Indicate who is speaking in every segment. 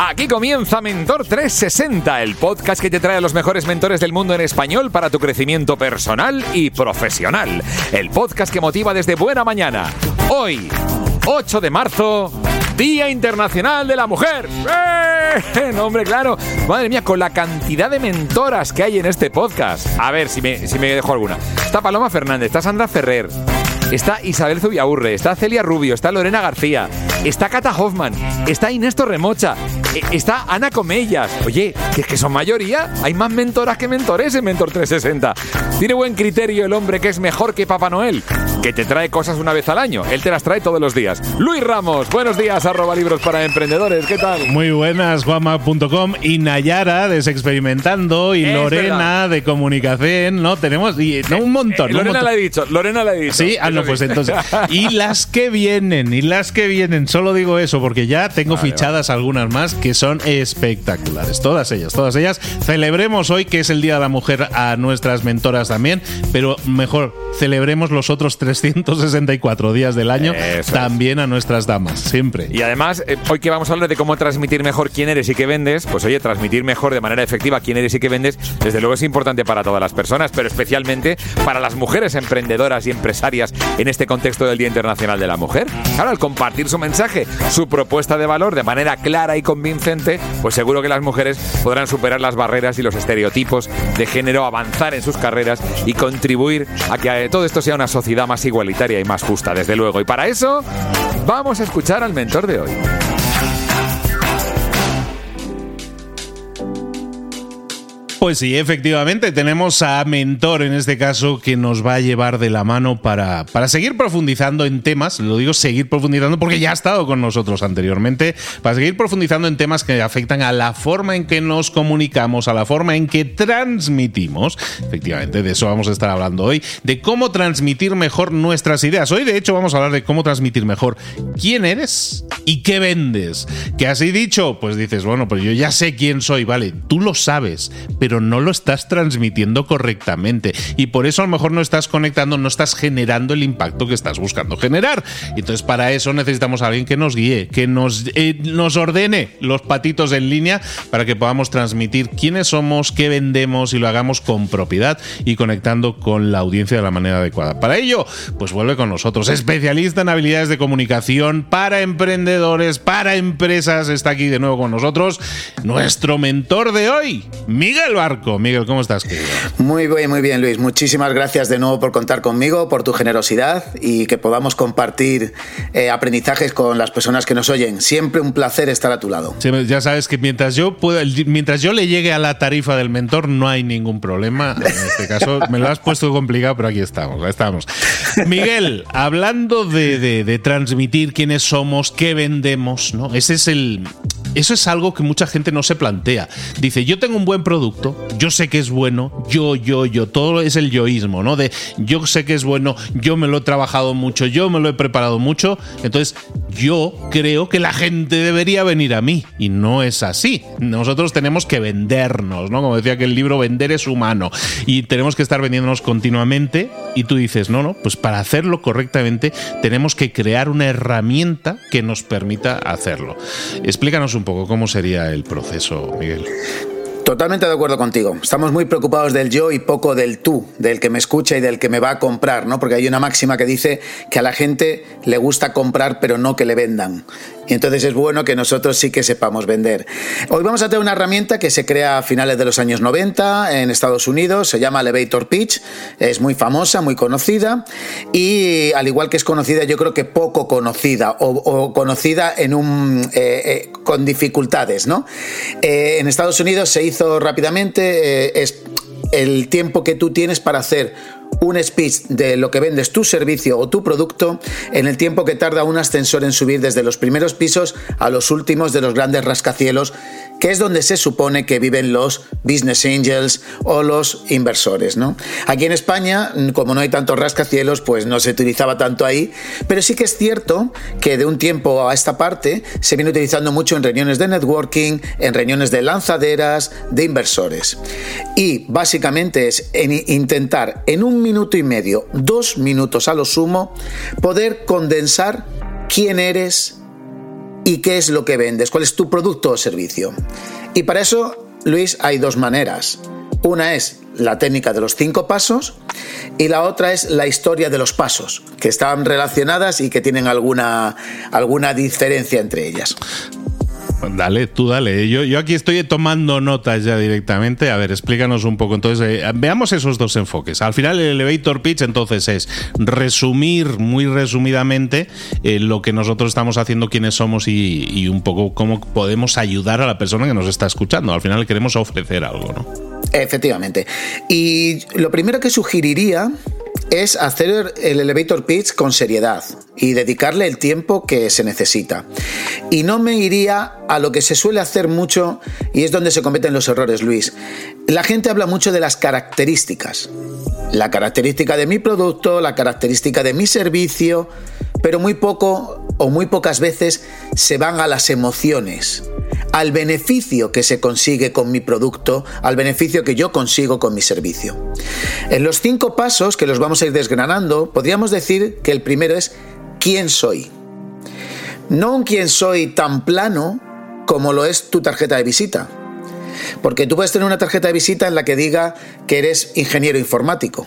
Speaker 1: Aquí comienza Mentor 360, el podcast que te trae a los mejores mentores del mundo en español para tu crecimiento personal y profesional. El podcast que motiva desde buena mañana. Hoy, 8 de marzo, Día Internacional de la Mujer. ¡Eh! No, hombre, claro. Madre mía, con la cantidad de mentoras que hay en este podcast. A ver si me, si me dejo alguna. Está Paloma Fernández, está Sandra Ferrer, está Isabel Zubiaurre, está Celia Rubio, está Lorena García, está Cata Hoffman, está Inés Torremocha, está Ana Comellas. Oye, que es que son mayoría. Hay más mentoras que mentores en Mentor 360. Tiene buen criterio el hombre que es mejor que Papá Noel, que te trae cosas una vez al año. Él te las trae todos los días. Luis Ramos, buenos días, arroba libros para emprendedores. ¿Qué tal?
Speaker 2: Muy buenas, Juanma.com y Nayara de Experimentando y
Speaker 1: Es
Speaker 2: Lorena
Speaker 1: verdad.
Speaker 2: de Comunicación, ¿no? Tenemos y, no, un montón. un
Speaker 1: Lorena
Speaker 2: montón.
Speaker 1: la he dicho, Lorena la he dicho.
Speaker 2: Sí, ah, no, pues entonces. Y las que vienen, y las que vienen, solo digo eso porque ya tengo
Speaker 1: Vale,
Speaker 2: fichadas algunas más que son espectaculares. Todas ellas, todas ellas. Celebremos hoy que es el Día de la Mujer a nuestras mentoras también, pero mejor, celebremos los otros 364 días del año
Speaker 1: Eso es.
Speaker 2: también a nuestras damas, siempre.
Speaker 1: Y además, eh, hoy que vamos a hablar de cómo transmitir mejor quién eres y qué vendes, pues oye, transmitir mejor de manera efectiva quién eres y qué vendes, desde luego es importante para todas las personas, pero especialmente para las mujeres emprendedoras y empresarias en este contexto del Día Internacional de la Mujer. Claro, al compartir su mensaje, su propuesta de valor de manera clara y convincente, pues seguro que las mujeres podrán superar las barreras y los estereotipos de género, avanzar en sus carreras y contribuir a que todo esto sea una sociedad más igualitaria y más justa, desde luego. Y para eso, vamos a escuchar al mentor de hoy.
Speaker 2: Pues sí, efectivamente, tenemos a Mentor en este caso que nos va a llevar de la mano para, para seguir profundizando en temas, lo digo seguir profundizando porque ya ha estado con nosotros anteriormente, para seguir profundizando en temas que afectan a la forma en que nos comunicamos, a la forma en que transmitimos. Efectivamente, de eso vamos a estar hablando hoy, de cómo transmitir mejor nuestras ideas. Hoy, de hecho, vamos a hablar de cómo transmitir mejor quién eres y qué vendes. Que así dicho, pues dices, bueno, pues yo ya sé quién soy, vale, tú lo sabes, pero no lo estás transmitiendo correctamente. Y por eso a lo mejor no estás conectando, no estás generando el impacto que estás buscando generar. Entonces, para eso necesitamos a alguien que nos guíe, que nos, eh, nos ordene los patitos en línea para que podamos transmitir quiénes somos, qué vendemos y lo hagamos con propiedad y conectando con la audiencia de la manera adecuada. Para ello, pues vuelve con nosotros, especialista en habilidades de comunicación para emprendedores, para empresas, está aquí de nuevo con nosotros nuestro mentor de hoy, Miguel Barco. Miguel, ¿cómo estás?
Speaker 3: Muy bien, muy bien, Luis. Muchísimas gracias de nuevo por contar conmigo, por tu generosidad y que podamos compartir eh, aprendizajes con las personas que nos oyen. Siempre un placer estar a tu lado.
Speaker 2: ya sabes que mientras yo pueda, mientras yo le llegue a la tarifa del mentor, no hay ningún problema. En este caso, me lo has puesto complicado, pero aquí estamos, estamos. Miguel, hablando de, de transmitir quiénes somos, qué vendemos, ¿no? Ese es el eso es algo que mucha gente no se plantea. Dice, yo tengo un buen producto, yo sé que es bueno, yo, yo, yo, todo es el yoísmo, ¿no? De yo sé que es bueno, yo me lo he trabajado mucho, yo me lo he preparado mucho, entonces yo creo que la gente debería venir a mí. Y no es así. Nosotros tenemos que vendernos, ¿no? Como decía que el libro Vender es humano. Y tenemos que estar vendiéndonos continuamente. Y tú dices, no, no, pues para hacerlo correctamente tenemos que crear una herramienta que nos permita hacerlo. Explícanos un poco cómo sería el proceso, Miguel.
Speaker 3: Totalmente de acuerdo contigo. Estamos muy preocupados del yo y poco del tú, del que me escucha y del que me va a comprar, ¿no? Porque hay una máxima que dice que a la gente le gusta comprar pero no que le vendan. Y entonces es bueno que nosotros sí que sepamos vender. Hoy vamos a tener una herramienta que se crea a finales de los años 90 en Estados Unidos, se llama Elevator Pitch, es muy famosa, muy conocida y al igual que es conocida, yo creo que poco conocida o, conocida en un, eh, eh, con dificultades, ¿no? Eh, en Estados Unidos se hizo rápidamente, es el tiempo que tú tienes para hacer un speech de lo que vendes tu servicio o tu producto en el tiempo que tarda un ascensor en subir desde los primeros pisos a los últimos de los grandes rascacielos que es donde se supone que viven los business angels o los inversores. ¿no? Aquí en España, como no hay tantos rascacielos, pues no se utilizaba tanto ahí, pero sí que es cierto que de un tiempo a esta parte se viene utilizando mucho en reuniones de networking, en reuniones de lanzaderas, de inversores. Y básicamente es intentar en un minuto y medio, dos minutos a lo sumo, poder condensar quién eres, y qué es lo que vendes, cuál es tu producto o servicio. Y para eso, Luis, hay dos maneras. Una es la técnica de los cinco pasos y la otra es la historia de los pasos, que están relacionadas y que tienen alguna, alguna diferencia entre ellas.
Speaker 2: Dale, tú dale. Yo, yo aquí estoy tomando notas ya directamente. A ver, explícanos un poco. Entonces, eh, veamos esos dos enfoques. Al final, el elevator pitch entonces es resumir muy resumidamente eh, lo que nosotros estamos haciendo, quiénes somos y, y, un poco cómo podemos ayudar a la persona que nos está escuchando. Al final queremos ofrecer algo, ¿no?
Speaker 3: Efectivamente. Y lo primero que sugeriría es hacer el elevator pitch con seriedad y dedicarle el tiempo que se necesita. Y no me iría a lo que se suele hacer mucho y es donde se cometen los errores, Luis. La gente habla mucho de las características. La característica de mi producto, la característica de mi servicio, pero muy poco o muy pocas veces se van a las emociones al beneficio que se consigue con mi producto, al beneficio que yo consigo con mi servicio. En los cinco pasos que los vamos a ir desgranando, podríamos decir que el primero es quién soy. No un quién soy tan plano como lo es tu tarjeta de visita. Porque tú puedes tener una tarjeta de visita en la que diga que eres ingeniero informático.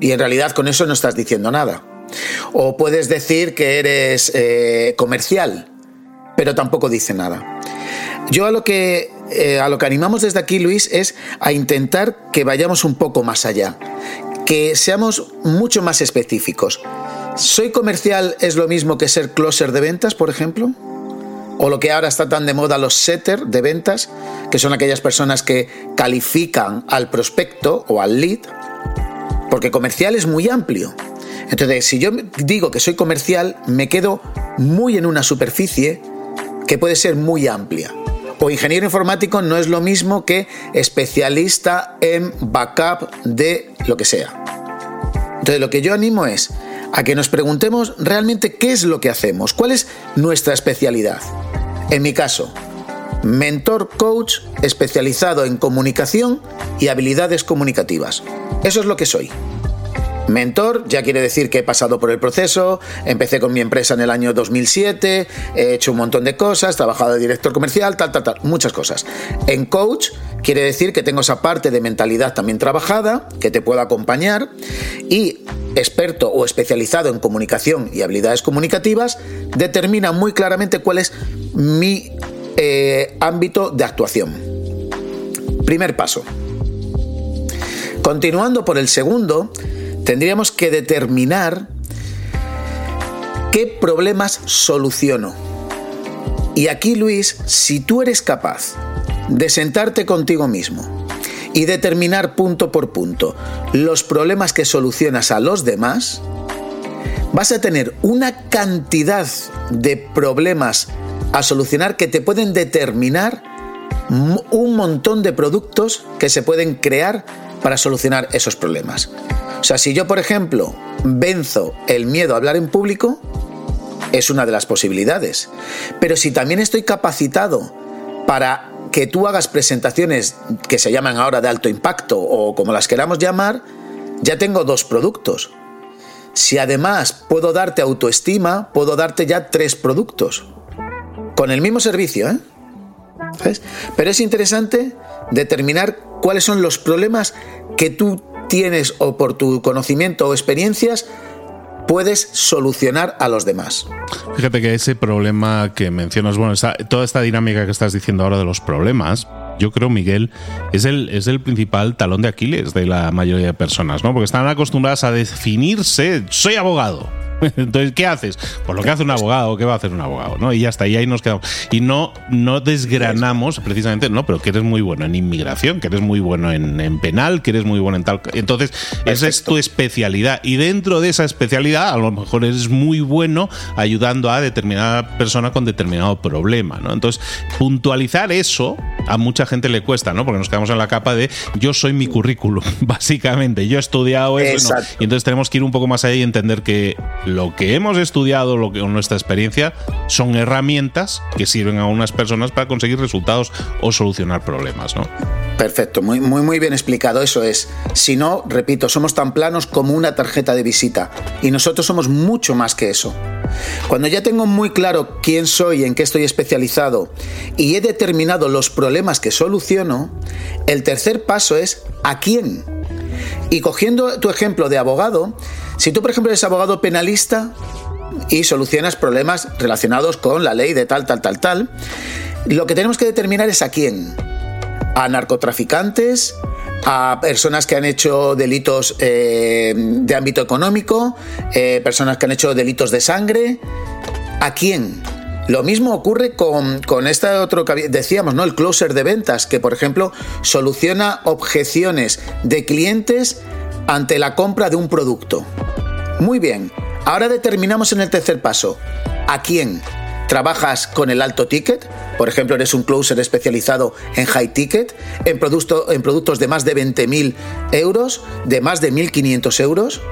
Speaker 3: Y en realidad con eso no estás diciendo nada. O puedes decir que eres eh, comercial, pero tampoco dice nada. Yo a lo que eh, a lo que animamos desde aquí, Luis, es a intentar que vayamos un poco más allá, que seamos mucho más específicos. ¿Soy comercial es lo mismo que ser closer de ventas, por ejemplo? O lo que ahora está tan de moda, los setter de ventas, que son aquellas personas que califican al prospecto o al lead, porque comercial es muy amplio. Entonces, si yo digo que soy comercial, me quedo muy en una superficie que puede ser muy amplia. O ingeniero informático no es lo mismo que especialista en backup de lo que sea. Entonces lo que yo animo es a que nos preguntemos realmente qué es lo que hacemos, cuál es nuestra especialidad. En mi caso, mentor coach especializado en comunicación y habilidades comunicativas. Eso es lo que soy. Mentor ya quiere decir que he pasado por el proceso, empecé con mi empresa en el año 2007, he hecho un montón de cosas, trabajado de director comercial, tal, tal, tal, muchas cosas. En coach quiere decir que tengo esa parte de mentalidad también trabajada, que te puedo acompañar y experto o especializado en comunicación y habilidades comunicativas, determina muy claramente cuál es mi eh, ámbito de actuación. Primer paso, Continuando por el segundo, tendríamos que determinar qué problemas soluciono. Y aquí, Luis, si tú eres capaz de sentarte contigo mismo y determinar punto por punto los problemas que solucionas a los demás, vas a tener una cantidad de problemas a solucionar que te pueden determinar un montón de productos que se pueden crear para solucionar esos problemas. O sea, si yo, por ejemplo, venzo el miedo a hablar en público, es una de las posibilidades. Pero si también estoy capacitado para que tú hagas presentaciones que se llaman ahora de alto impacto o como las queramos llamar, ya tengo dos productos. Si además puedo darte autoestima, puedo darte ya tres productos. Con el mismo servicio, ¿eh? Pero es interesante determinar cuáles son los problemas que tú tienes o por tu conocimiento o experiencias puedes solucionar a los demás.
Speaker 2: Fíjate que ese problema que mencionas, bueno, toda esta dinámica que estás diciendo ahora de los problemas, yo creo, Miguel, es el, es el principal talón de Aquiles de la mayoría de personas, ¿no? Porque están acostumbradas a definirse, soy abogado. Entonces, ¿qué haces? Pues lo que hace un abogado, ¿qué va a hacer un abogado? ¿no? Y ya está, y ahí nos quedamos. Y no, no desgranamos precisamente, no, pero que eres muy bueno en inmigración, que eres muy bueno en, penal, que eres muy bueno en tal. Entonces, esa es tu especialidad. Y dentro de esa especialidad, a lo mejor eres muy bueno ayudando a determinada persona con determinado problema, ¿no? Entonces, puntualizar eso a mucha gente le cuesta, ¿no? Porque nos quedamos en la capa de yo soy mi currículum, básicamente. Yo he estudiado eso. Y entonces tenemos que ir un poco más allá y entender que lo que hemos estudiado, lo que nuestra experiencia, son herramientas que sirven a unas personas para conseguir resultados o solucionar problemas, ¿no?
Speaker 3: Perfecto, muy, muy, muy bien explicado. Eso es. Si no, repito, somos tan planos como una tarjeta de visita. Y nosotros somos mucho más que eso. Cuando ya tengo muy claro quién soy, en qué estoy especializado y he determinado los problemas que soluciono, el tercer paso es a quién. Y cogiendo tu ejemplo de abogado, si tú, por ejemplo, eres abogado penalista y solucionas problemas relacionados con la ley de tal, tal, tal, tal, lo que tenemos que determinar es a quién. A narcotraficantes, a personas que han hecho delitos eh, de ámbito económico, eh, personas que han hecho delitos de sangre. ¿A quién? Lo mismo ocurre con, con este otro que decíamos, ¿no? El closer de ventas, que por ejemplo soluciona objeciones de clientes ante la compra de un producto. Muy bien, ahora determinamos en el tercer paso a quién. ¿Trabajas con el alto ticket? Por ejemplo, eres un closer especializado en high ticket, en, producto, en productos de más de 20.000 euros, de más de 1.500 euros.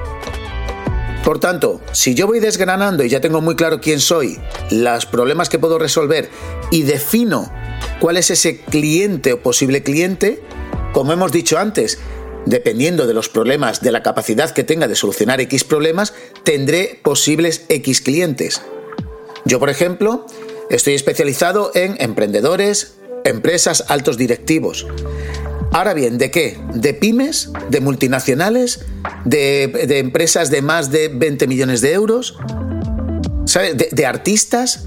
Speaker 3: Por tanto, si yo voy desgranando y ya tengo muy claro quién soy, los problemas que puedo resolver y defino cuál es ese cliente o posible cliente, como hemos dicho antes, dependiendo de los problemas, de la capacidad que tenga de solucionar X problemas, tendré posibles X clientes. Yo, por ejemplo, estoy especializado en emprendedores, empresas, altos directivos. Ahora bien, ¿de qué? ¿De pymes? ¿De multinacionales? ¿De, empresas de más de 20 millones de euros? ¿De artistas?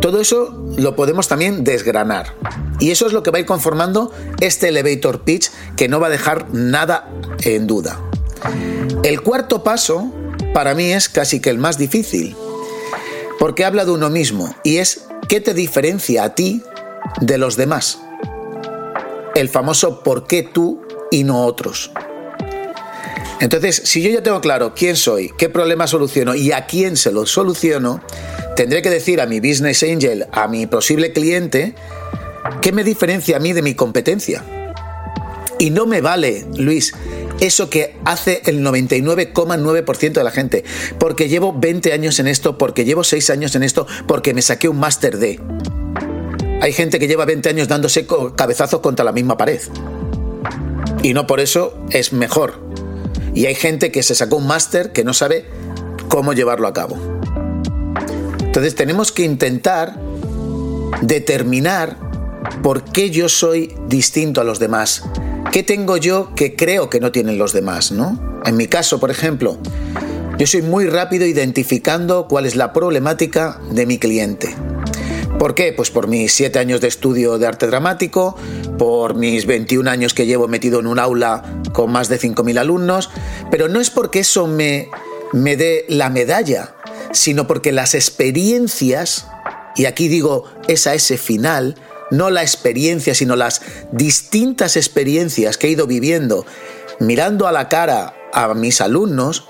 Speaker 3: Todo eso lo podemos también desgranar. Y eso es lo que va a ir conformando este elevator pitch que no va a dejar nada en duda. El cuarto paso para mí es casi que el más difícil, porque habla de uno mismo y es qué te diferencia a ti de los demás. El famoso por qué tú y no otros. Entonces, si yo ya tengo claro quién soy, qué problema soluciono y a quién se lo soluciono, tendré que decir a mi business angel, a mi posible cliente, qué me diferencia a mí de mi competencia. Y no me vale, Luis, eso que hace el 99,9% de la gente, porque llevo 20 años en esto, porque llevo 6 años en esto, porque me saqué un máster de. Hay gente que lleva 20 años dándose cabezazos contra la misma pared. Y no por eso es mejor. Y hay gente que se sacó un máster que no sabe cómo llevarlo a cabo. Entonces tenemos que intentar determinar por qué yo soy distinto a los demás. ¿Qué tengo yo que creo que no tienen los demás? ¿no? En mi caso, por ejemplo, yo soy muy rápido identificando cuál es la problemática de mi cliente. ¿Por qué? Pues por mis siete años de estudio de arte dramático, por mis 21 años que llevo metido en un aula con más de 5.000 alumnos, pero no es porque eso me, me dé la medalla, sino porque las experiencias, y aquí digo esa ese final, no la experiencia, sino las distintas experiencias que he ido viviendo, mirando a la cara a mis alumnos,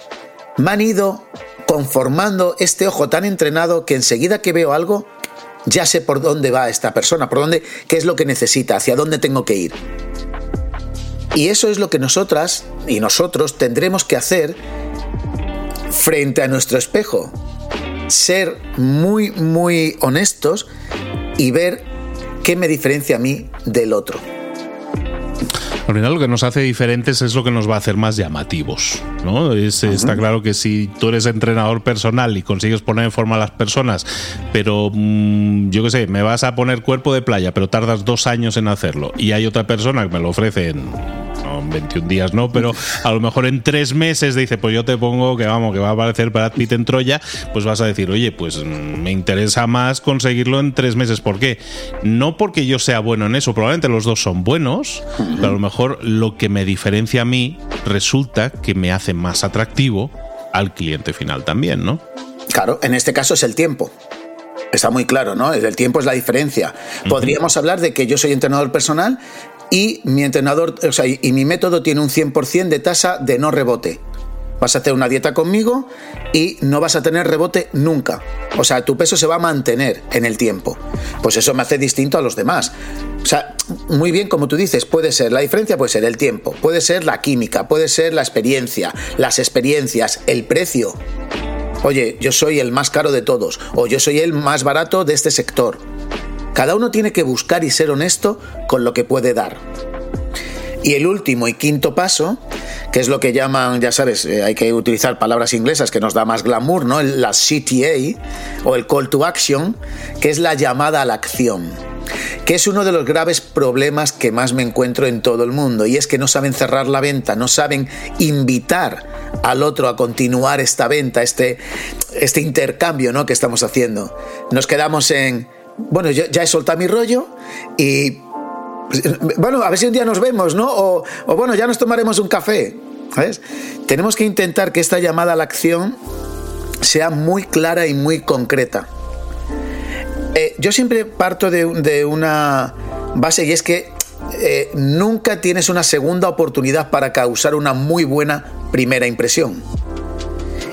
Speaker 3: me han ido conformando este ojo tan entrenado que enseguida que veo algo, ya sé por dónde va esta persona, por dónde, qué es lo que necesita, hacia dónde tengo que ir. Y eso es lo que nosotras y nosotros tendremos que hacer frente a nuestro espejo. Ser muy, muy honestos y ver qué me diferencia a mí del otro.
Speaker 2: Al final lo que nos hace diferentes es lo que nos va a hacer más llamativos. ¿no? Está claro que si tú eres entrenador personal y consigues poner en forma a las personas, pero mm, yo qué sé, me vas a poner cuerpo de playa, pero tardas dos años en hacerlo, y hay otra persona que me lo ofrece en 21 días no, pero a lo mejor en tres meses dice, pues yo te pongo que vamos, que va a aparecer Brad Pitt en Troya, pues vas a decir, oye, pues mm, me interesa más conseguirlo en tres meses. ¿Por qué? No porque yo sea bueno en eso, probablemente los dos son buenos, pero a lo mejor lo que me diferencia a mí resulta que me hace más atractivo al cliente final también, ¿no?
Speaker 3: Claro, en este caso es el tiempo. Está muy claro, ¿no? El tiempo es la diferencia. Podríamos hablar de que yo soy entrenador personal y mi entrenador, o sea, y mi método tiene un 100% de tasa de no rebote. Vas a hacer una dieta conmigo y no vas a tener rebote nunca. O sea, tu peso se va a mantener en el tiempo. Pues eso me hace distinto a los demás. O sea, muy bien, como tú dices, puede ser, la diferencia puede ser el tiempo, puede ser la química, puede ser la experiencia, las experiencias, el precio. Oye, yo soy el más caro de todos, o yo soy el más barato de este sector. Cada uno tiene que buscar y ser honesto con lo que puede dar. Y el último y quinto paso, que es lo que llaman, ya sabes, eh, hay que utilizar palabras inglesas que nos da más glamour, ¿no? La CTA o el call to action, que es la llamada a la acción que es uno de los graves problemas que más me encuentro en todo el mundo, y es que no saben cerrar la venta, no saben invitar al otro a continuar esta venta, este, este intercambio ¿no? que estamos haciendo. Nos quedamos en, bueno, ya he soltado mi rollo y bueno, a ver si un día nos vemos, ¿no? O, bueno, ya nos tomaremos un café. ¿Sabes? Tenemos que intentar que esta llamada a la acción sea muy clara y muy concreta. Eh, yo siempre parto de, una base y es que eh, nunca tienes una segunda oportunidad para causar una muy buena primera impresión.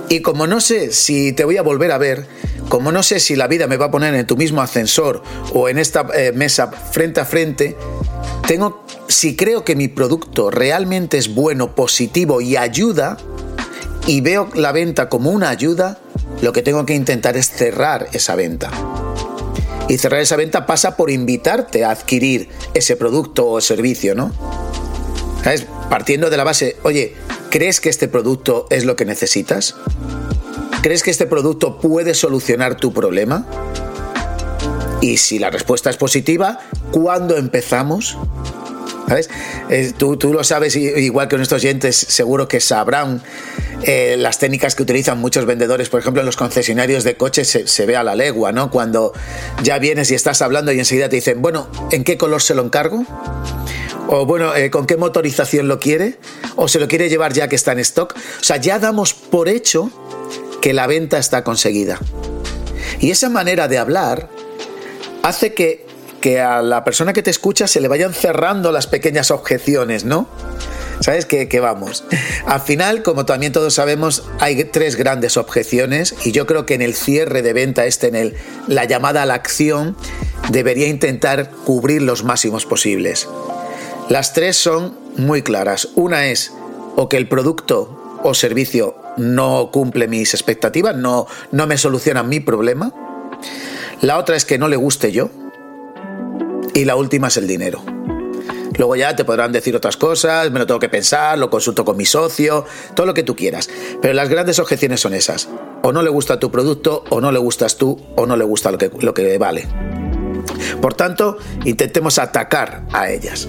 Speaker 3: Y como no sé si te voy a volver a ver, como no sé si la vida me va a poner en tu mismo ascensor o en esta eh, mesa frente a frente, tengo, si creo que mi producto realmente es bueno, positivo y ayuda, y veo la venta como una ayuda, lo que tengo que intentar es cerrar esa venta. Y cerrar esa venta pasa por invitarte a adquirir ese producto o servicio, ¿no? ¿Sabes? Partiendo de la base, oye, ¿crees que este producto es lo que necesitas? ¿Crees que este producto puede solucionar tu problema? Y si la respuesta es positiva, ¿cuándo empezamos? Eh, tú, lo sabes, igual que nuestros oyentes, seguro que sabrán eh, las técnicas que utilizan muchos vendedores. Por ejemplo, en los concesionarios de coches se, ve a la legua, ¿no? Cuando ya vienes y estás hablando y enseguida te dicen, bueno, ¿en qué color se lo encargo? O bueno, eh, ¿con qué motorización lo quiere? ¿O se lo quiere llevar ya que está en stock? O sea, ya damos por hecho que la venta está conseguida. Y esa manera de hablar hace que, que a la persona que te escucha se le vayan cerrando las pequeñas objeciones, ¿no? ¿Sabes qué, vamos? Al final, como también todos sabemos, hay tres grandes objeciones y yo creo que en el cierre de venta, este en el, la llamada a la acción, debería intentar cubrir los máximos posibles. Las tres son muy claras. Una es o que el producto o servicio no cumple mis expectativas, no, no me soluciona mi problema. La otra es que no le guste yo. Y la última es el dinero. Luego ya te podrán decir otras cosas, me lo tengo que pensar, lo consulto con mi socio, todo lo que tú quieras. Pero las grandes objeciones son esas. O no le gusta tu producto, o no le gustas tú, o no le gusta lo que, lo que vale. Por tanto, intentemos atacar a ellas.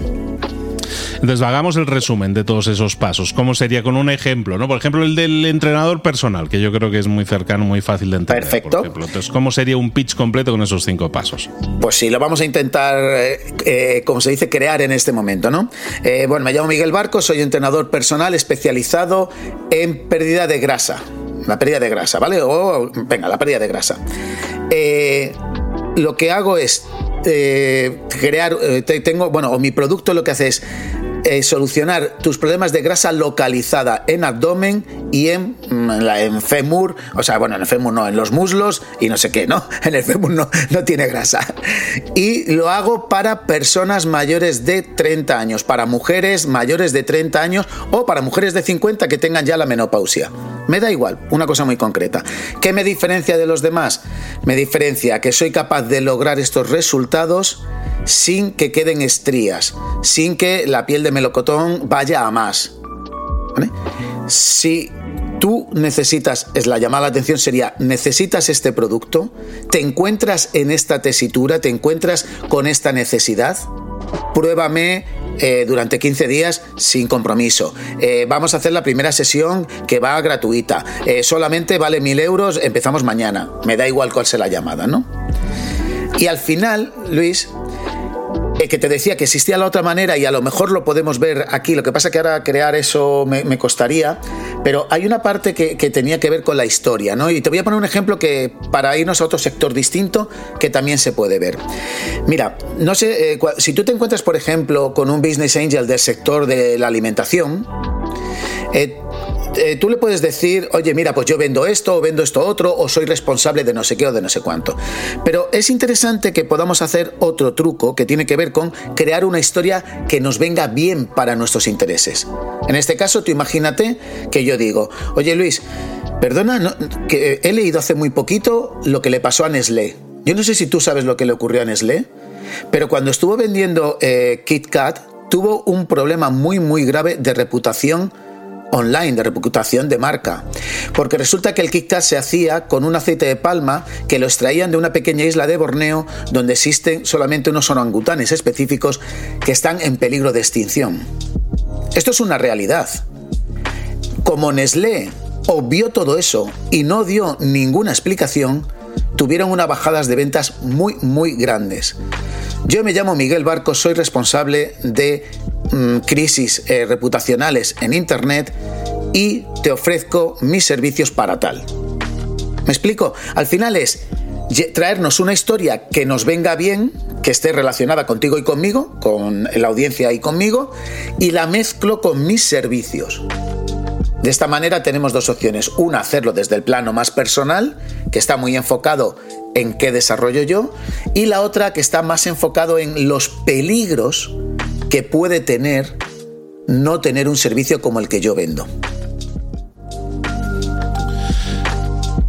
Speaker 2: Entonces, hagamos el resumen de todos esos pasos. ¿Cómo sería con un ejemplo? ¿no? Por ejemplo, el del entrenador personal, que yo creo que es muy cercano, muy fácil de entender.
Speaker 3: Perfecto.
Speaker 2: Entonces, ¿cómo sería un pitch completo con esos cinco pasos?
Speaker 3: Pues sí, lo vamos a intentar, eh, eh, como se dice, crear en este momento, ¿no? Eh, bueno, me llamo Miguel Barco, soy entrenador personal especializado en pérdida de grasa. La pérdida de grasa, ¿vale? O, venga, la pérdida de grasa. lo que hago es crear, tengo, bueno, o mi producto lo que hace es eh, solucionar tus problemas de grasa localizada en abdomen y en, mm, en fémur, o sea, bueno, en el fémur no, en los muslos y no sé qué, ¿no? En el fémur no, no tiene grasa. Y lo hago para personas mayores de 30 años, para mujeres mayores de 30 años o para mujeres de 50 que tengan ya la menopausia. Me da igual, una cosa muy concreta. ¿Qué me diferencia de los demás? Me diferencia que soy capaz de lograr estos resultados sin que queden estrías, sin que la piel de melocotón vaya a más. Si tú necesitas, es la llamada de atención sería, necesitas este producto, te encuentras en esta tesitura, te encuentras con esta necesidad, pruébame eh, durante 15 días sin compromiso. Eh, vamos a hacer la primera sesión que va gratuita. Eh, solamente vale mil euros, empezamos mañana. Me da igual cuál sea la llamada, ¿no? Y al final, Luis, eh, que te decía que existía la otra manera y a lo mejor lo podemos ver aquí. Lo que pasa que ahora crear eso me, costaría, pero hay una parte que, tenía que ver con la historia, ¿no? Y te voy a poner un ejemplo que para irnos a otro sector distinto que también se puede ver. Mira, no sé, eh, si tú te encuentras, por ejemplo, con un business angel del sector de la alimentación, eh, eh, tú le puedes decir, oye, mira, pues yo vendo esto o vendo esto otro, o soy responsable de no sé qué o de no sé cuánto. Pero es interesante que podamos hacer otro truco que tiene que ver con crear una historia que nos venga bien para nuestros intereses. En este caso, tú imagínate que yo digo, oye Luis, perdona, que he leído hace muy poquito lo que le pasó a Nestlé. Yo no sé si tú sabes lo que le ocurrió a Nestlé, pero cuando estuvo vendiendo eh, KitKat, tuvo un problema muy, muy grave de reputación online de reputación de marca. Porque resulta que el KitKat se hacía con un aceite de palma que lo extraían de una pequeña isla de Borneo donde existen solamente unos orangutanes específicos que están en peligro de extinción. Esto es una realidad. Como Nestlé obvió todo eso y no dio ninguna explicación, tuvieron unas bajadas de ventas muy, muy grandes. Yo me llamo Miguel Barco, soy responsable de mm, crisis eh, reputacionales en Internet y te ofrezco mis servicios para tal. ¿Me explico? Al final es traernos una historia que nos venga bien, que esté relacionada contigo y conmigo, con la audiencia y conmigo, y la mezclo con mis servicios. De esta manera tenemos dos opciones. Una, hacerlo desde el plano más personal, que está muy enfocado en qué desarrollo yo, y la otra que está más enfocado en los peligros que puede tener no tener un servicio como el que yo vendo.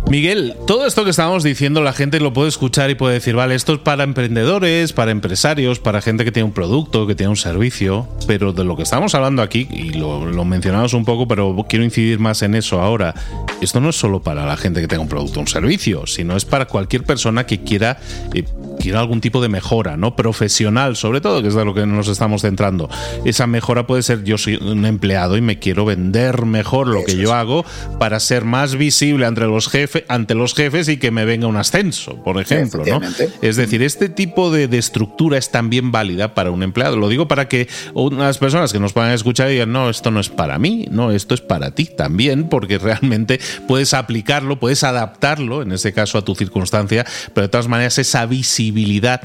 Speaker 2: Miguel, todo esto que estábamos diciendo la gente lo puede escuchar y puede decir, vale, esto es para emprendedores, para empresarios, para gente que tiene un producto, que tiene un servicio, pero de lo que estamos hablando aquí, y lo, mencionamos un poco, pero quiero incidir más en eso ahora, esto no es solo para la gente que tenga un producto o un servicio, sino es para cualquier persona que quiera... Eh, quiera algún tipo de mejora, ¿no? Profesional, sobre todo, que es de lo que nos estamos centrando. Esa mejora puede ser yo soy un empleado y me quiero vender mejor lo que yo hago para ser más visible ante los jefes ante los jefes y que me venga un ascenso, por ejemplo. ¿no? Es decir, este tipo de, estructura es también válida para un empleado. Lo digo para que unas personas que nos puedan escuchar digan, no, esto no es para mí, no, esto es para ti también, porque realmente puedes aplicarlo, puedes adaptarlo, en este caso a tu circunstancia, pero de todas maneras esa visibilidad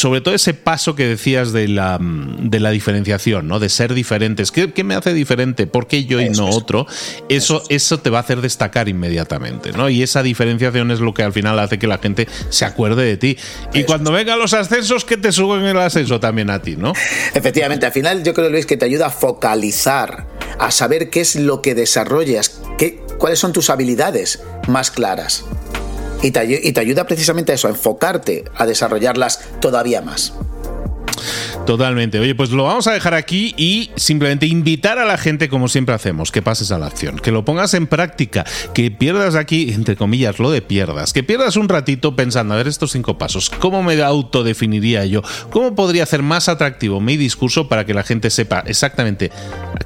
Speaker 2: sobre todo ese paso que decías de la, de la diferenciación, ¿no? De ser diferentes. ¿Qué, me hace diferente? ¿Por qué yo y no otro? Eso, eso te va a hacer destacar inmediatamente, ¿no? Y esa diferenciación es lo que al final hace que la gente se acuerde de ti. Y cuando vengan los ascensos, que te suben el ascenso también a ti, ¿no?
Speaker 3: Efectivamente, al final yo creo, Luis, que te ayuda a focalizar, a saber qué es lo que desarrollas, qué, cuáles son tus habilidades más claras y te, ayuda precisamente a eso, a enfocarte, a desarrollarlas todavía más.
Speaker 2: Totalmente. Oye, pues lo vamos a dejar aquí y simplemente invitar a la gente, como siempre hacemos, que pases a la acción, que lo pongas en práctica, que pierdas aquí, entre comillas, lo de pierdas, que pierdas un ratito pensando, a ver, estos cinco pasos, ¿cómo me autodefiniría yo? ¿Cómo podría hacer más atractivo mi discurso para que la gente sepa exactamente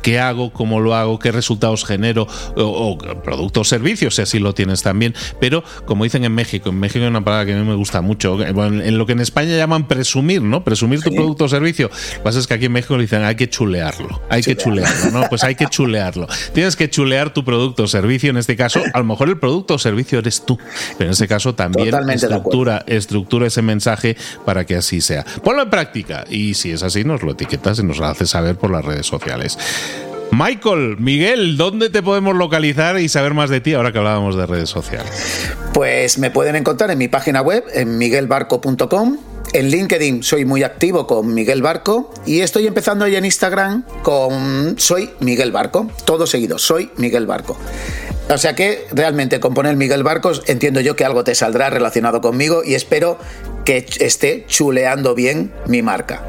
Speaker 2: qué hago, cómo lo hago, qué resultados genero, o, producto o servicios, si así lo tienes también? Pero, como dicen en México, en México hay una palabra que a mí me gusta mucho, en lo que en España llaman presumir, ¿no? Presumir tu producto o servicio. Lo que pasa es que aquí en México le dicen, hay que chulearlo, hay que chulearlo, ¿no? Pues hay que chulearlo. Tienes que chulear tu producto o servicio, en este caso, a lo mejor el producto o servicio eres tú, pero en este caso también estructura, estructura ese mensaje para que así sea. Ponlo en práctica y si es así, nos lo etiquetas y nos lo haces saber por las redes sociales. Michael, Miguel, ¿dónde te podemos localizar y saber más de ti ahora que hablábamos de redes sociales?
Speaker 3: Pues me pueden encontrar en mi página web, en miguelbarco.com. En LinkedIn soy muy activo con Miguel Barco y estoy empezando ya en Instagram con Soy Miguel Barco. Todo seguido, Soy Miguel Barco. O sea que realmente con poner Miguel Barcos entiendo yo que algo te saldrá relacionado conmigo y espero que esté chuleando bien mi marca.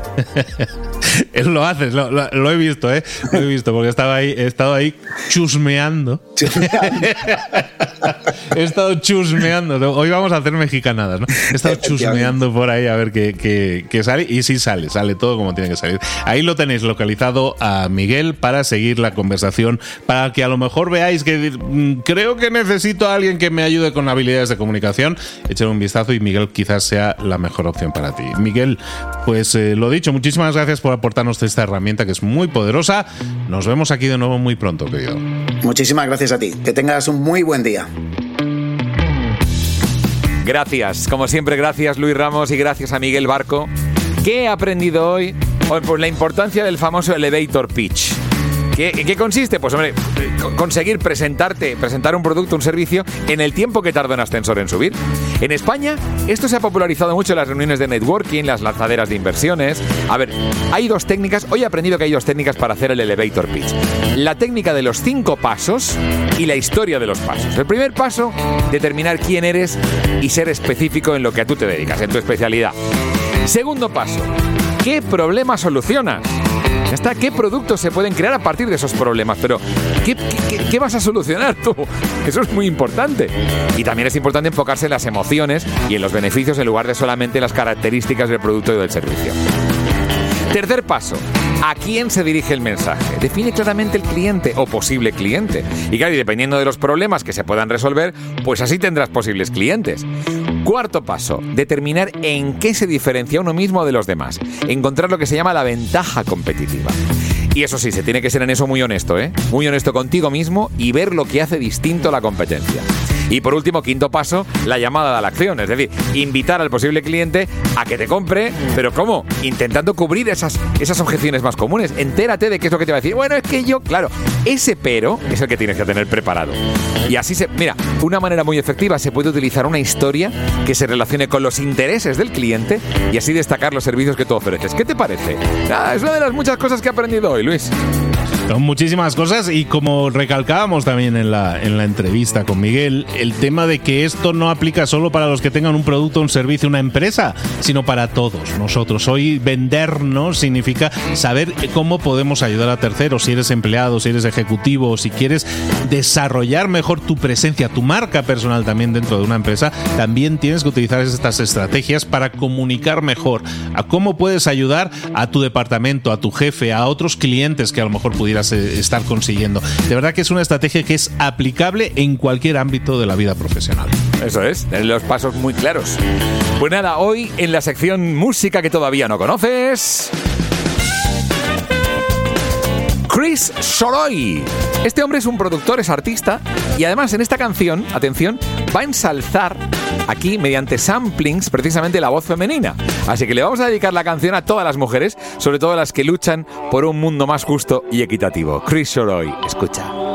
Speaker 2: Él lo hace, lo, he visto, ¿eh? Lo he visto, porque estaba ahí, he estado ahí chusmeando. he estado chusmeando. Hoy vamos a hacer mexicanadas, ¿no? He estado chusmeando por ahí a ver qué, sale. Y sí sale, sale todo como tiene que salir. Ahí lo tenéis localizado a Miguel para seguir la conversación, para que a lo mejor veáis que mm, creo que necesito a alguien que me ayude con habilidades de comunicación. Echen un vistazo y Miguel quizás sea la mejor opción para ti. Miguel, pues eh, lo dicho, muchísimas gracias por aportarnos esta herramienta que es muy poderosa. Nos vemos aquí de nuevo muy pronto, querido.
Speaker 3: Muchísimas gracias a ti. Que tengas un muy buen día.
Speaker 1: Gracias, como siempre, gracias Luis Ramos y gracias a Miguel Barco. ¿Qué he aprendido hoy? Pues la importancia del famoso elevator pitch. ¿En qué consiste? Pues hombre, conseguir presentarte, presentar un producto, un servicio en el tiempo que tarda un ascensor en subir. En España, esto se ha popularizado mucho en las reuniones de networking, las lanzaderas de inversiones. A ver, hay dos técnicas, hoy he aprendido que hay dos técnicas para hacer el elevator pitch. La técnica de los cinco pasos y la historia de los pasos. El primer paso, determinar quién eres y ser específico en lo que a tú te dedicas, en tu especialidad. Segundo paso, ¿qué problema solucionas? Está, ¿qué productos se pueden crear a partir de esos problemas? Pero, ¿qué, vas a solucionar tú? Eso es muy importante. Y también es importante enfocarse en las emociones y en los beneficios en lugar de solamente las características del producto y del servicio. Tercer paso. ¿A quién se dirige el mensaje? Define claramente el cliente o posible cliente. Y claro, y dependiendo de los problemas que se puedan resolver, pues así tendrás posibles clientes. Cuarto paso, determinar en qué se diferencia uno mismo de los demás. Encontrar lo que se llama la ventaja competitiva. Y eso sí, se tiene que ser en eso muy honesto, ¿eh? Muy honesto contigo mismo y ver lo que hace distinto la competencia. Y por último, quinto paso, la llamada a la acción, es decir, invitar al posible cliente a que te compre, pero ¿cómo? Intentando cubrir esas, esas objeciones más comunes. Entérate de qué es lo que te va a decir. Bueno, es que yo, claro, ese pero es el que tienes que tener preparado. Y así se, mira, una manera muy efectiva se puede utilizar una historia que se relacione con los intereses del cliente y así destacar los servicios que tú ofreces. ¿Qué te parece? Ah, es una de las muchas cosas que he aprendido hoy, Luis.
Speaker 2: Son muchísimas cosas y como recalcábamos también en la, en la entrevista con Miguel, el tema de que esto no aplica solo para los que tengan un producto, un servicio, una empresa, sino para todos nosotros. Hoy vendernos significa saber cómo podemos ayudar a terceros, si eres empleado, si eres ejecutivo, si quieres desarrollar mejor tu presencia, tu marca personal también dentro de una empresa, también tienes que utilizar estas estrategias para comunicar mejor a cómo puedes ayudar a tu departamento, a tu jefe, a otros clientes que a lo mejor pudieran eh, estar consiguiendo. De verdad que es una estrategia que es aplicable en cualquier ámbito de la vida profesional.
Speaker 1: Eso es, tener los pasos muy claros. Pues nada, hoy en la sección música que todavía no conoces. Chris Soroy. Este hombre es un productor, es artista y además en esta canción, atención, va a ensalzar aquí mediante samplings precisamente la voz femenina. Así que le vamos a dedicar la canción a todas las mujeres, sobre todo las que luchan por un mundo más justo y equitativo. Chris Soroy, escucha.